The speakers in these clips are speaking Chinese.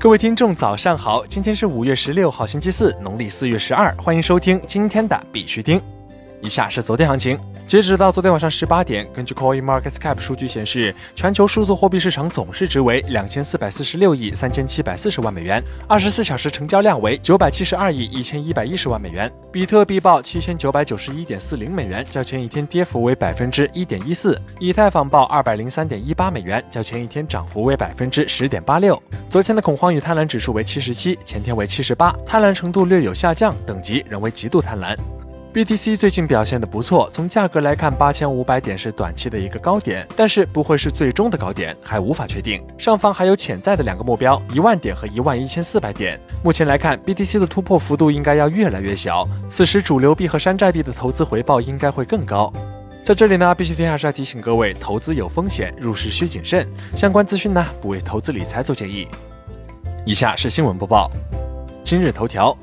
各位听众，早上好！今天是五月十六号，星期四，农历四月十二。欢迎收听今天的必须听。以下是昨天行情。截止到昨天晚上十八点，根据 Coin Market Cap 数据显示，全球数字货币市场总市值为两千四百四十六亿三千七百四十万美元，二十四小时成交量为九百七十二亿一千一百一十万美元。比特币报七千九百九十一点四零美元，较前一天跌幅为百分之一点一四。以太坊报二百零三点一八美元，较前一天涨幅为百分之十点八六。昨天的恐慌与贪婪指数为七十七，前天为七十八，贪婪程度略有下降，等级仍为极度贪婪。BTC 最近表现的不错，从价格来看，八千五百点是短期的一个高点，但是不会是最终的高点，还无法确定。上方还有潜在的两个目标，一万点和一万一千四百点。目前来看，BTC 的突破幅度应该要越来越小，此时主流币和山寨币的投资回报应该会更高。在这里呢，必须天还是要提醒各位，投资有风险，入市需谨慎。相关资讯呢，不为投资理财做建议。以下是新闻播报，今日头条。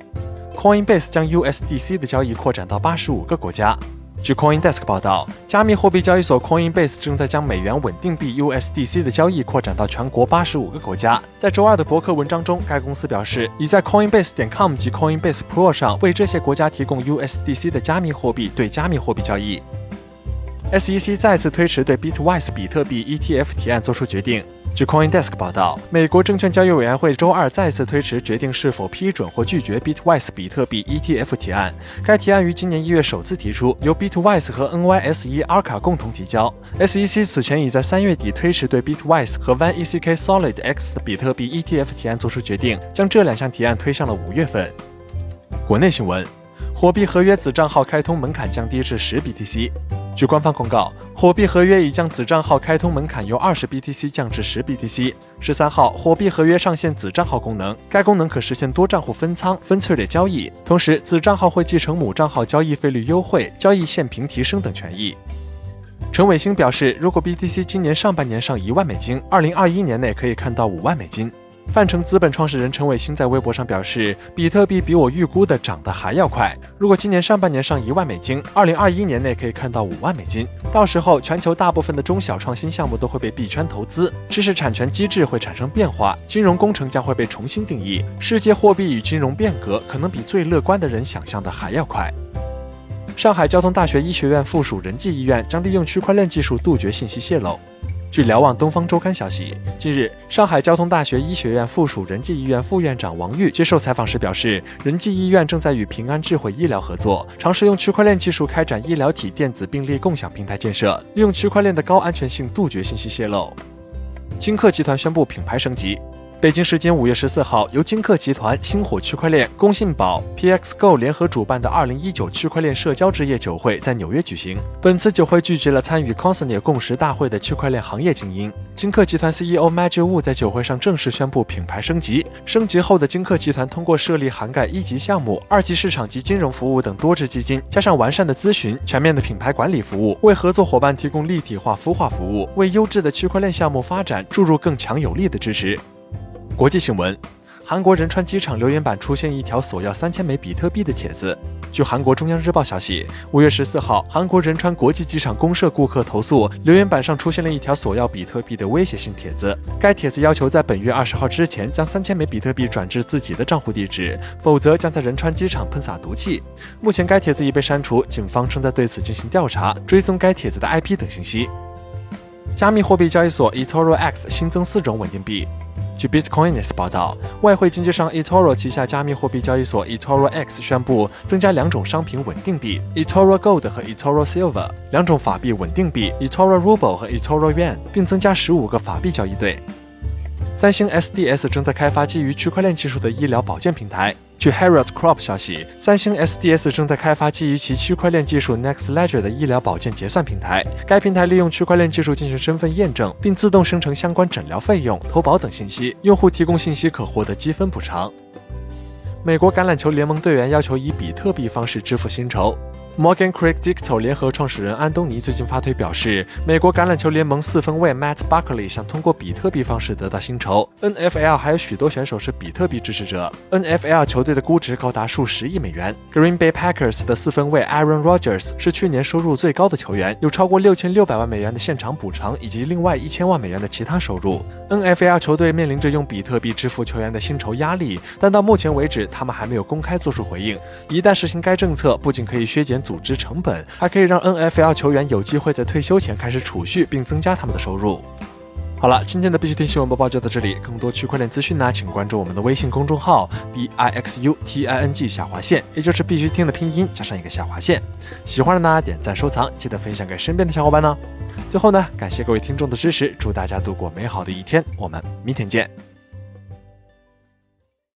Coinbase 将 USDC 的交易扩展到八十五个国家。据 CoinDesk 报道，加密货币交易所 Coinbase 正在将美元稳定币 USDC 的交易扩展到全国八十五个国家。在周二的博客文章中，该公司表示，已在 Coinbase 点 com 及 Coinbase Pro 上为这些国家提供 USDC 的加密货币对加密货币交易。SEC 再次推迟对 Bitwise 比特币 ETF 提案作出决定。据 CoinDesk 报道，美国证券交易委员会周二再次推迟决定是否批准或拒绝 Bitwise 比特币 ETF 提案。该提案于今年一月首次提出，由 Bitwise 和 NYSE Arca 共同提交。SEC 此前已在三月底推迟对 Bitwise 和 OneEck Solid X 的比特币 ETF 提案作出决定，将这两项提案推上了五月份。国内新闻：货币合约子账号开通门槛降低至十 BTC。据官方公告，火币合约已将子账号开通门槛由二十 BTC 降至十 BTC。十三号，火币合约上线子账号功能，该功能可实现多账户分仓、分策略交易，同时子账号会继承母账号交易费率优惠、交易限频提升等权益。陈伟星表示，如果 BTC 今年上半年上一万美金，二零二一年内可以看到五万美金。泛成资本创始人陈伟星在微博上表示，比特币比我预估的涨得还要快。如果今年上半年上一万美金，二零二一年内可以看到五万美金。到时候，全球大部分的中小创新项目都会被币圈投资，知识产权机制会产生变化，金融工程将会被重新定义。世界货币与金融变革可能比最乐观的人想象的还要快。上海交通大学医学院附属仁济医院将利用区块链技术杜绝信息泄露。据瞭望东方周刊消息，近日，上海交通大学医学院附属仁济医院副院长王玉接受采访时表示，仁济医院正在与平安智慧医疗合作，尝试用区块链技术开展医疗体电子病历共享平台建设，利用区块链的高安全性杜绝信息泄露。金客集团宣布品牌升级。北京时间五月十四号，由金客集团、星火区块链、工信宝、PXGo 联合主办的二零一九区块链社交之夜酒会在纽约举行。本次酒会聚集了参与 Consensus 共识大会的区块链行业精英。金客集团 CEO Maggie Wu 在酒会上正式宣布品牌升级。升级后的金客集团通过设立涵盖一级项目、二级市场及金融服务等多支基金，加上完善的咨询、全面的品牌管理服务，为合作伙伴提供立体化孵化服务，为优质的区块链项目发展注入更强有力的支持。国际新闻：韩国仁川机场留言板出现一条索要三千枚比特币的帖子。据韩国中央日报消息，五月十四号，韩国仁川国际机场公社顾客投诉，留言板上出现了一条索要比特币的威胁性帖子。该帖子要求在本月二十号之前将三千枚比特币转至自己的账户地址，否则将在仁川机场喷洒毒气。目前该帖子已被删除，警方正在对此进行调查，追踪该帖子的 IP 等信息。加密货币交易所 eToro X 新增四种稳定币。据 Bitcoinis 报道，外汇经纪商 eToro 旗下加密货币交易所 eToro X 宣布增加两种商品稳定币 eToro Gold 和 eToro Silver，两种法币稳定币 eToro Ruble 和 eToro Yuan，并增加十五个法币交易对。三星 SDS 正在开发基于区块链技术的医疗保健平台。据 Herald Crop 消息，三星 SDS 正在开发基于其区块链技术 Next Ledger 的医疗保健结算平台。该平台利用区块链技术进行身份验证，并自动生成相关诊疗费用、投保等信息。用户提供信息可获得积分补偿。美国橄榄球联盟队员要求以比特币方式支付薪酬。Morgan Creek Digital 联合创始人安东尼最近发推表示，美国橄榄球联盟四分卫 Matt Buckley 想通过比特币方式得到薪酬。NFL 还有许多选手是比特币支持者。NFL 球队的估值高达数十亿美元。Green Bay Packers 的四分卫 Aaron Rodgers 是去年收入最高的球员，有超过六千六百万美元的现场补偿以及另外一千万美元的其他收入。NFL 球队面临着用比特币支付球员的薪酬压力，但到目前为止，他们还没有公开做出回应。一旦实行该政策，不仅可以削减组织成本，还可以让 NFL 球员有机会在退休前开始储蓄，并增加他们的收入。好了，今天的必须听新闻播报就到这里。更多区块链资讯呢，请关注我们的微信公众号 b i x u t i n g 下划线，也就是必须听的拼音加上一个下划线。喜欢的呢，点赞收藏，记得分享给身边的小伙伴呢。最后呢，感谢各位听众的支持，祝大家度过美好的一天，我们明天见。